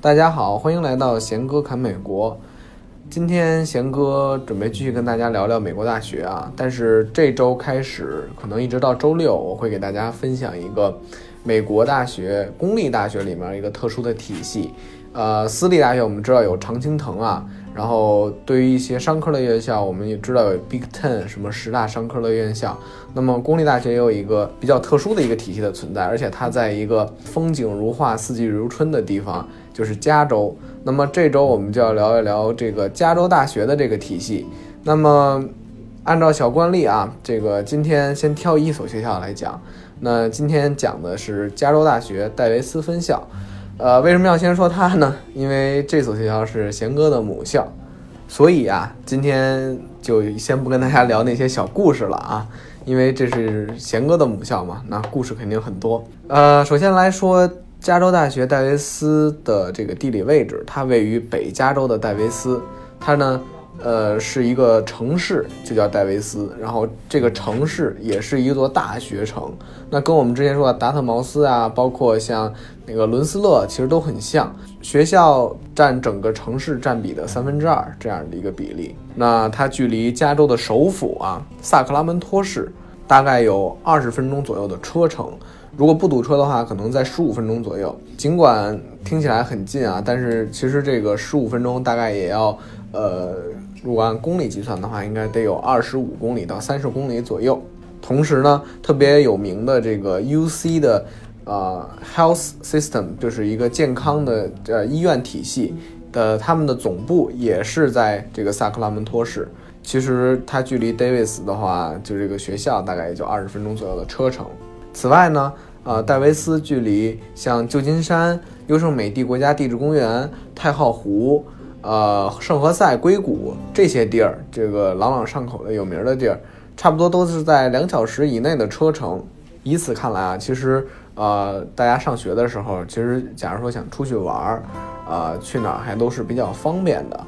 大家好，欢迎来到贤哥侃美国。今天贤哥准备继续跟大家聊聊美国大学啊，但是这周开始，可能一直到周六，我会给大家分享一个美国大学公立大学里面一个特殊的体系。呃，私立大学我们知道有常青藤啊，然后对于一些商科的院校，我们也知道有 Big Ten 什么十大商科的院校。那么公立大学也有一个比较特殊的一个体系的存在，而且它在一个风景如画、四季如春的地方，就是加州。那么这周我们就要聊一聊这个加州大学的这个体系。那么按照小惯例啊，这个今天先挑一所学校来讲。那今天讲的是加州大学戴维斯分校。呃，为什么要先说它呢？因为这所学校是贤哥的母校，所以啊，今天就先不跟大家聊那些小故事了啊，因为这是贤哥的母校嘛，那故事肯定很多。呃，首先来说加州大学戴维斯的这个地理位置，它位于北加州的戴维斯，它呢。呃，是一个城市，就叫戴维斯。然后这个城市也是一座大学城，那跟我们之前说的达特茅斯啊，包括像那个伦斯勒，其实都很像。学校占整个城市占比的三分之二这样的一个比例。那它距离加州的首府啊萨克拉门托市大概有二十分钟左右的车程。如果不堵车的话，可能在十五分钟左右。尽管听起来很近啊，但是其实这个十五分钟大概也要呃。如果按公里计算的话，应该得有二十五公里到三十公里左右。同时呢，特别有名的这个 U C 的呃 Health System，就是一个健康的呃医院体系的，他们的总部也是在这个萨克拉门托市。其实它距离 Davis 的话，就这个学校大概也就二十分钟左右的车程。此外呢，呃，戴维斯距离像旧金山、优胜美地国家地质公园、太浩湖。呃，圣何塞、硅谷这些地儿，这个朗朗上口的有名的地儿，差不多都是在两小时以内的车程。以此看来啊，其实呃，大家上学的时候，其实假如说想出去玩儿，呃，去哪儿还都是比较方便的。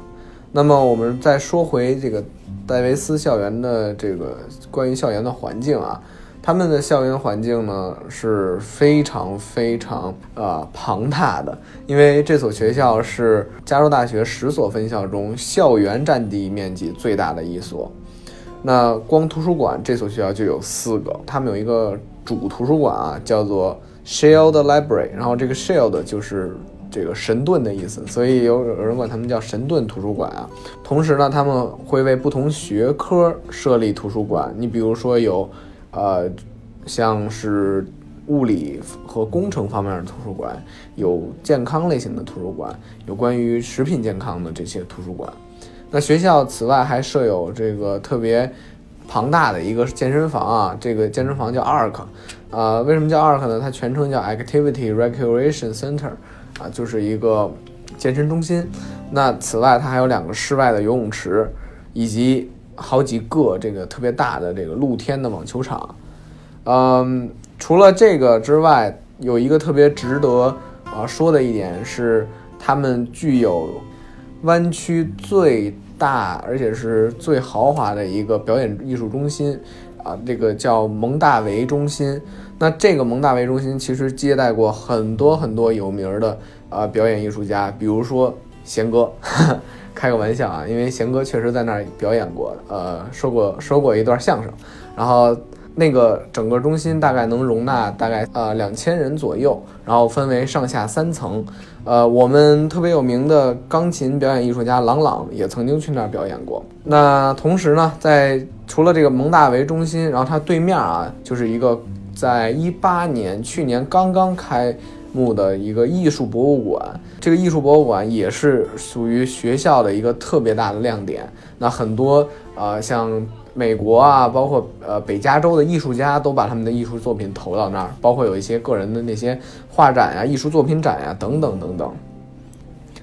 那么我们再说回这个戴维斯校园的这个关于校园的环境啊。他们的校园环境呢是非常非常呃庞大的，因为这所学校是加州大学十所分校中校园占地面积最大的一所。那光图书馆这所学校就有四个，他们有一个主图书馆啊，叫做 Shield Library，然后这个 Shield 就是这个神盾的意思，所以有有人管他们叫神盾图书馆啊。同时呢，他们会为不同学科设立图书馆，你比如说有。呃，像是物理和工程方面的图书馆，有健康类型的图书馆，有关于食品健康的这些图书馆。那学校此外还设有这个特别庞大的一个健身房啊，这个健身房叫 ARK，呃，为什么叫 ARK 呢？它全称叫 Activity Recreation Center，啊，就是一个健身中心。那此外，它还有两个室外的游泳池，以及。好几个这个特别大的这个露天的网球场，嗯，除了这个之外，有一个特别值得啊说的一点是，他们具有湾区最大而且是最豪华的一个表演艺术中心啊，这个叫蒙大维中心。那这个蒙大维中心其实接待过很多很多有名的啊表演艺术家，比如说贤哥。开个玩笑啊，因为贤哥确实在那儿表演过，呃，说过说过一段相声，然后那个整个中心大概能容纳大概呃两千人左右，然后分为上下三层，呃，我们特别有名的钢琴表演艺术家郎朗也曾经去那儿表演过。那同时呢，在除了这个蒙大维中心，然后它对面啊，就是一个在一八年去年刚刚开。幕的一个艺术博物馆，这个艺术博物馆也是属于学校的一个特别大的亮点。那很多呃，像美国啊，包括呃北加州的艺术家都把他们的艺术作品投到那儿，包括有一些个人的那些画展呀、艺术作品展呀等等等等。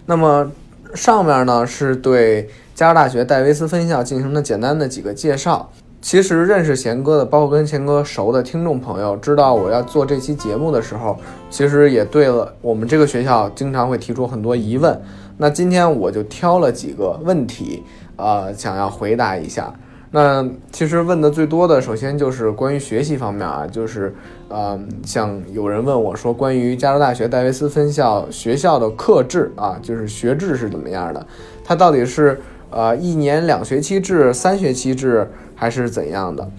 那么上面呢是对加州大学戴维斯分校进行了简单的几个介绍。其实认识贤哥的，包括跟贤哥熟的听众朋友，知道我要做这期节目的时候，其实也对了我们这个学校经常会提出很多疑问。那今天我就挑了几个问题，呃，想要回答一下。那其实问的最多的，首先就是关于学习方面啊，就是呃，像有人问我说，关于加州大学戴维斯分校学校的课制啊，就是学制是怎么样的？它到底是呃一年两学期制、三学期制还是怎样的？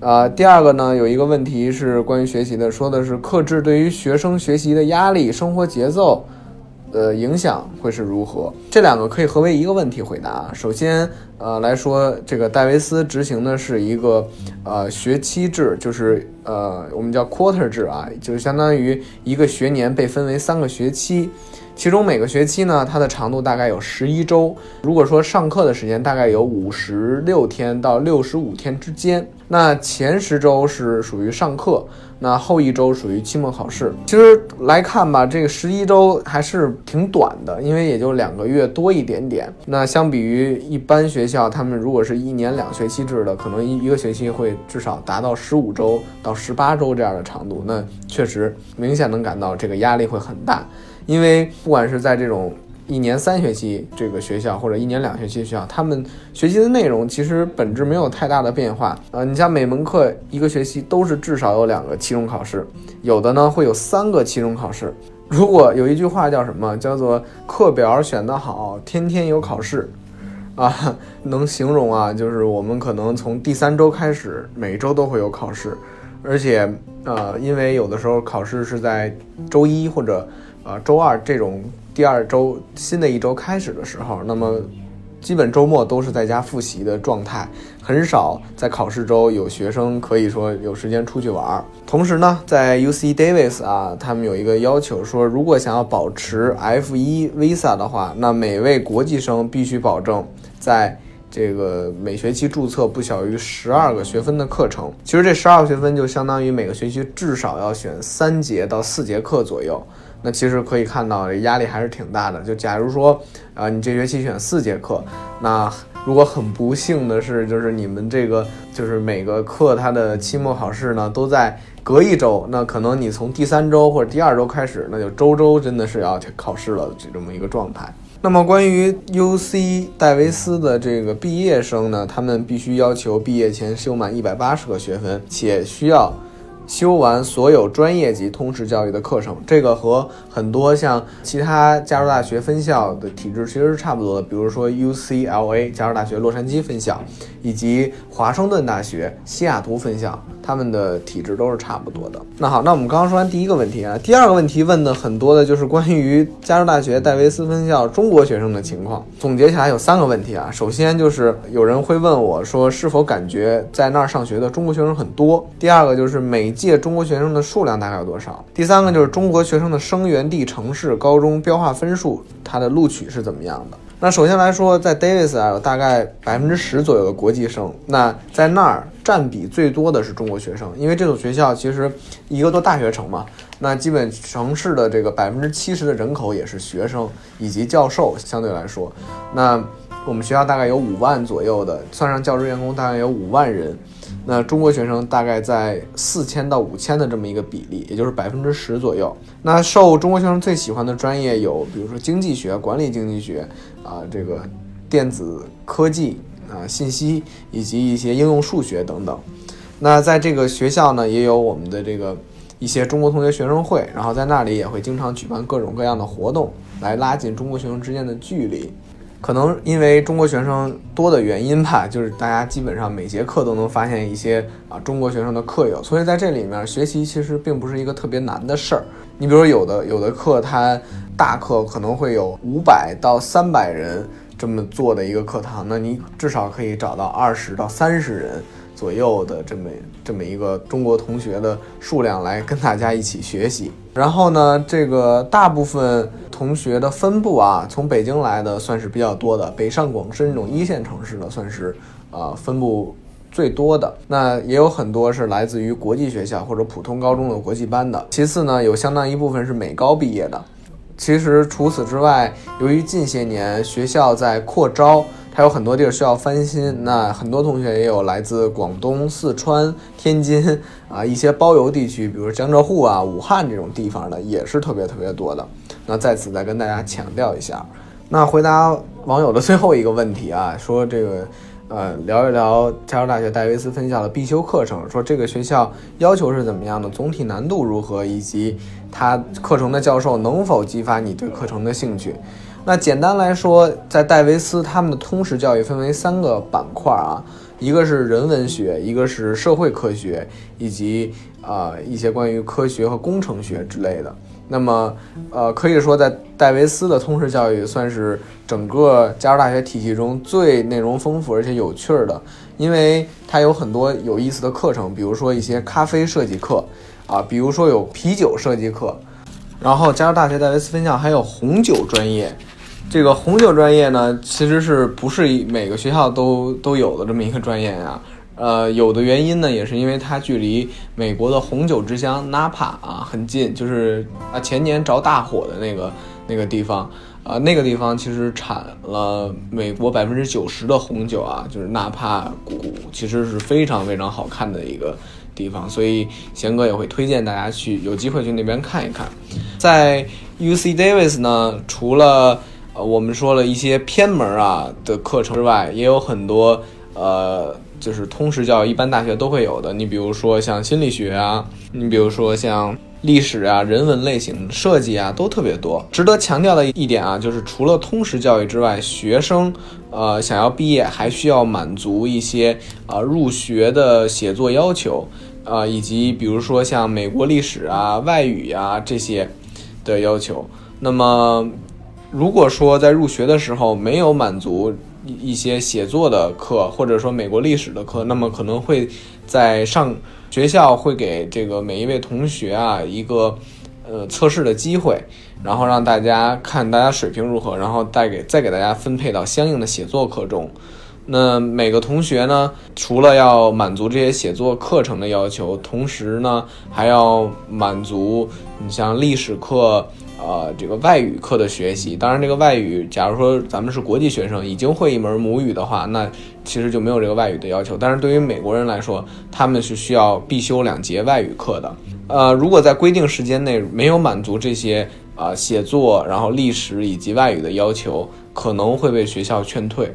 呃，第二个呢，有一个问题是关于学习的，说的是克制对于学生学习的压力、生活节奏。呃，影响会是如何？这两个可以合为一个问题回答。首先，呃来说，这个戴维斯执行的是一个呃学期制，就是呃我们叫 quarter 制啊，就是相当于一个学年被分为三个学期。其中每个学期呢，它的长度大概有十一周。如果说上课的时间大概有五十六天到六十五天之间，那前十周是属于上课，那后一周属于期末考试。其实来看吧，这个十一周还是挺短的，因为也就两个月多一点点。那相比于一般学校，他们如果是一年两学期制的，可能一一个学期会至少达到十五周到十八周这样的长度，那确实明显能感到这个压力会很大。因为不管是在这种一年三学期这个学校，或者一年两学期学校，他们学习的内容其实本质没有太大的变化。呃，你像每门课一个学期都是至少有两个期中考试，有的呢会有三个期中考试。如果有一句话叫什么，叫做课表选得好，天天有考试，啊，能形容啊，就是我们可能从第三周开始，每周都会有考试，而且呃，因为有的时候考试是在周一或者。啊，周二这种第二周新的一周开始的时候，那么基本周末都是在家复习的状态，很少在考试周有学生可以说有时间出去玩。同时呢，在 U C Davis 啊，他们有一个要求说，如果想要保持 F 一 Visa 的话，那每位国际生必须保证在这个每学期注册不小于十二个学分的课程。其实这十二个学分就相当于每个学期至少要选三节到四节课左右。那其实可以看到，压力还是挺大的。就假如说，啊，你这学期选四节课，那如果很不幸的是，就是你们这个就是每个课它的期末考试呢都在隔一周，那可能你从第三周或者第二周开始，那就周周真的是要考试了，这这么一个状态。那么关于 U C 戴维斯的这个毕业生呢，他们必须要求毕业前修满一百八十个学分，且需要。修完所有专业级通识教育的课程，这个和很多像其他加州大学分校的体制其实是差不多的。比如说 UCLA 加州大学洛杉矶分校，以及华盛顿大学西雅图分校，他们的体质都是差不多的。那好，那我们刚刚说完第一个问题啊，第二个问题问的很多的就是关于加州大学戴维斯分校中国学生的情况。总结起来有三个问题啊，首先就是有人会问我说，是否感觉在那儿上学的中国学生很多？第二个就是每届中国学生的数量大概有多少？第三个就是中国学生的生源地城市高中标化分数，它的录取是怎么样的？那首先来说，在 Davis 啊，有大概百分之十左右的国际生。那在那儿占比最多的是中国学生，因为这所学校其实一个多大学城嘛，那基本城市的这个百分之七十的人口也是学生以及教授，相对来说，那我们学校大概有五万左右的，算上教职员工，大概有五万人。那中国学生大概在四千到五千的这么一个比例，也就是百分之十左右。那受中国学生最喜欢的专业有，比如说经济学、管理经济学啊，这个电子科技啊、信息以及一些应用数学等等。那在这个学校呢，也有我们的这个一些中国同学学生会，然后在那里也会经常举办各种各样的活动，来拉近中国学生之间的距离。可能因为中国学生多的原因吧，就是大家基本上每节课都能发现一些啊中国学生的课友，所以在这里面学习其实并不是一个特别难的事儿。你比如说有的有的课，它大课可能会有五百到三百人这么做的一个课堂，那你至少可以找到二十到三十人。左右的这么这么一个中国同学的数量来跟大家一起学习，然后呢，这个大部分同学的分布啊，从北京来的算是比较多的，北上广深这种一线城市的算是啊分布最多的。那也有很多是来自于国际学校或者普通高中的国际班的。其次呢，有相当一部分是美高毕业的。其实除此之外，由于近些年学校在扩招。还有很多地儿需要翻新，那很多同学也有来自广东、四川、天津啊一些包邮地区，比如江浙沪啊、武汉这种地方的，也是特别特别多的。那在此再跟大家强调一下，那回答网友的最后一个问题啊，说这个呃聊一聊加州大学戴维斯分校的必修课程，说这个学校要求是怎么样的，总体难度如何，以及它课程的教授能否激发你对课程的兴趣。那简单来说，在戴维斯他们的通识教育分为三个板块啊，一个是人文学，一个是社会科学，以及啊一些关于科学和工程学之类的。那么，呃，可以说在戴维斯的通识教育算是整个加州大学体系中最内容丰富而且有趣儿的，因为它有很多有意思的课程，比如说一些咖啡设计课，啊，比如说有啤酒设计课，然后加州大学戴维斯分校还有红酒专业。这个红酒专业呢，其实是不是每个学校都都有的这么一个专业呀？呃，有的原因呢，也是因为它距离美国的红酒之乡纳帕啊很近，就是啊前年着大火的那个那个地方，啊那个地方其实产了美国百分之九十的红酒啊，就是纳帕谷，其实是非常非常好看的一个地方，所以贤哥也会推荐大家去有机会去那边看一看。在 U C Davis 呢，除了我们说了一些偏门啊的课程之外，也有很多呃。就是通识教育，一般大学都会有的。你比如说像心理学啊，你比如说像历史啊、人文类型、设计啊，都特别多。值得强调的一点啊，就是除了通识教育之外，学生呃想要毕业，还需要满足一些啊入学的写作要求，啊以及比如说像美国历史啊、外语呀这些的要求。那么如果说在入学的时候没有满足，一些写作的课，或者说美国历史的课，那么可能会在上学校会给这个每一位同学啊一个呃测试的机会，然后让大家看大家水平如何，然后带给再给大家分配到相应的写作课中。那每个同学呢，除了要满足这些写作课程的要求，同时呢还要满足你像历史课。呃，这个外语课的学习，当然，这个外语，假如说咱们是国际学生，已经会一门母语的话，那其实就没有这个外语的要求。但是对于美国人来说，他们是需要必修两节外语课的。呃，如果在规定时间内没有满足这些啊写作、然后历史以及外语的要求，可能会被学校劝退。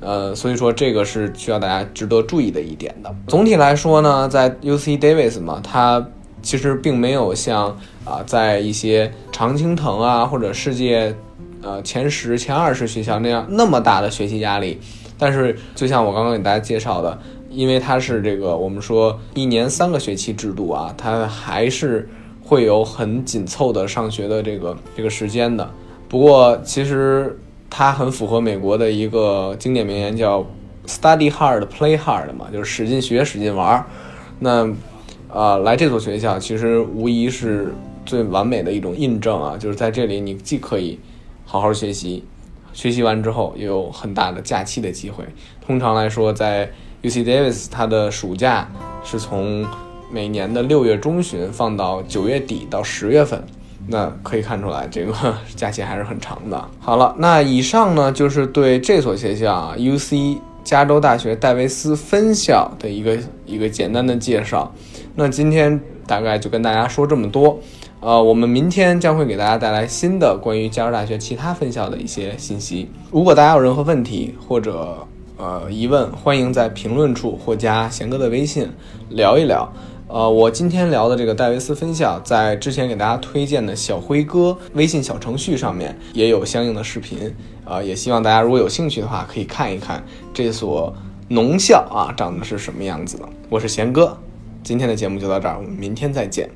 呃，所以说这个是需要大家值得注意的一点的。总体来说呢，在 U C Davis 嘛，它其实并没有像啊，在一些常青藤啊或者世界呃前十、前二十学校那样那么大的学习压力，但是就像我刚刚给大家介绍的，因为它是这个我们说一年三个学期制度啊，它还是会有很紧凑的上学的这个这个时间的。不过其实它很符合美国的一个经典名言，叫 “study hard, play hard” 嘛，就是使劲学，使劲玩。那啊，来这所学校其实无疑是最完美的一种印证啊！就是在这里，你既可以好好学习，学习完之后又有很大的假期的机会。通常来说，在 U C Davis，它的暑假是从每年的六月中旬放到九月底到十月份，那可以看出来这个假期还是很长的。好了，那以上呢就是对这所学校啊 U C 加州大学戴维斯分校的一个一个简单的介绍。那今天大概就跟大家说这么多，呃，我们明天将会给大家带来新的关于加州大学其他分校的一些信息。如果大家有任何问题或者呃疑问，欢迎在评论处或加贤哥的微信聊一聊。呃，我今天聊的这个戴维斯分校，在之前给大家推荐的小辉哥微信小程序上面也有相应的视频，呃，也希望大家如果有兴趣的话，可以看一看这所农校啊长得是什么样子的。我是贤哥。今天的节目就到这儿，我们明天再见。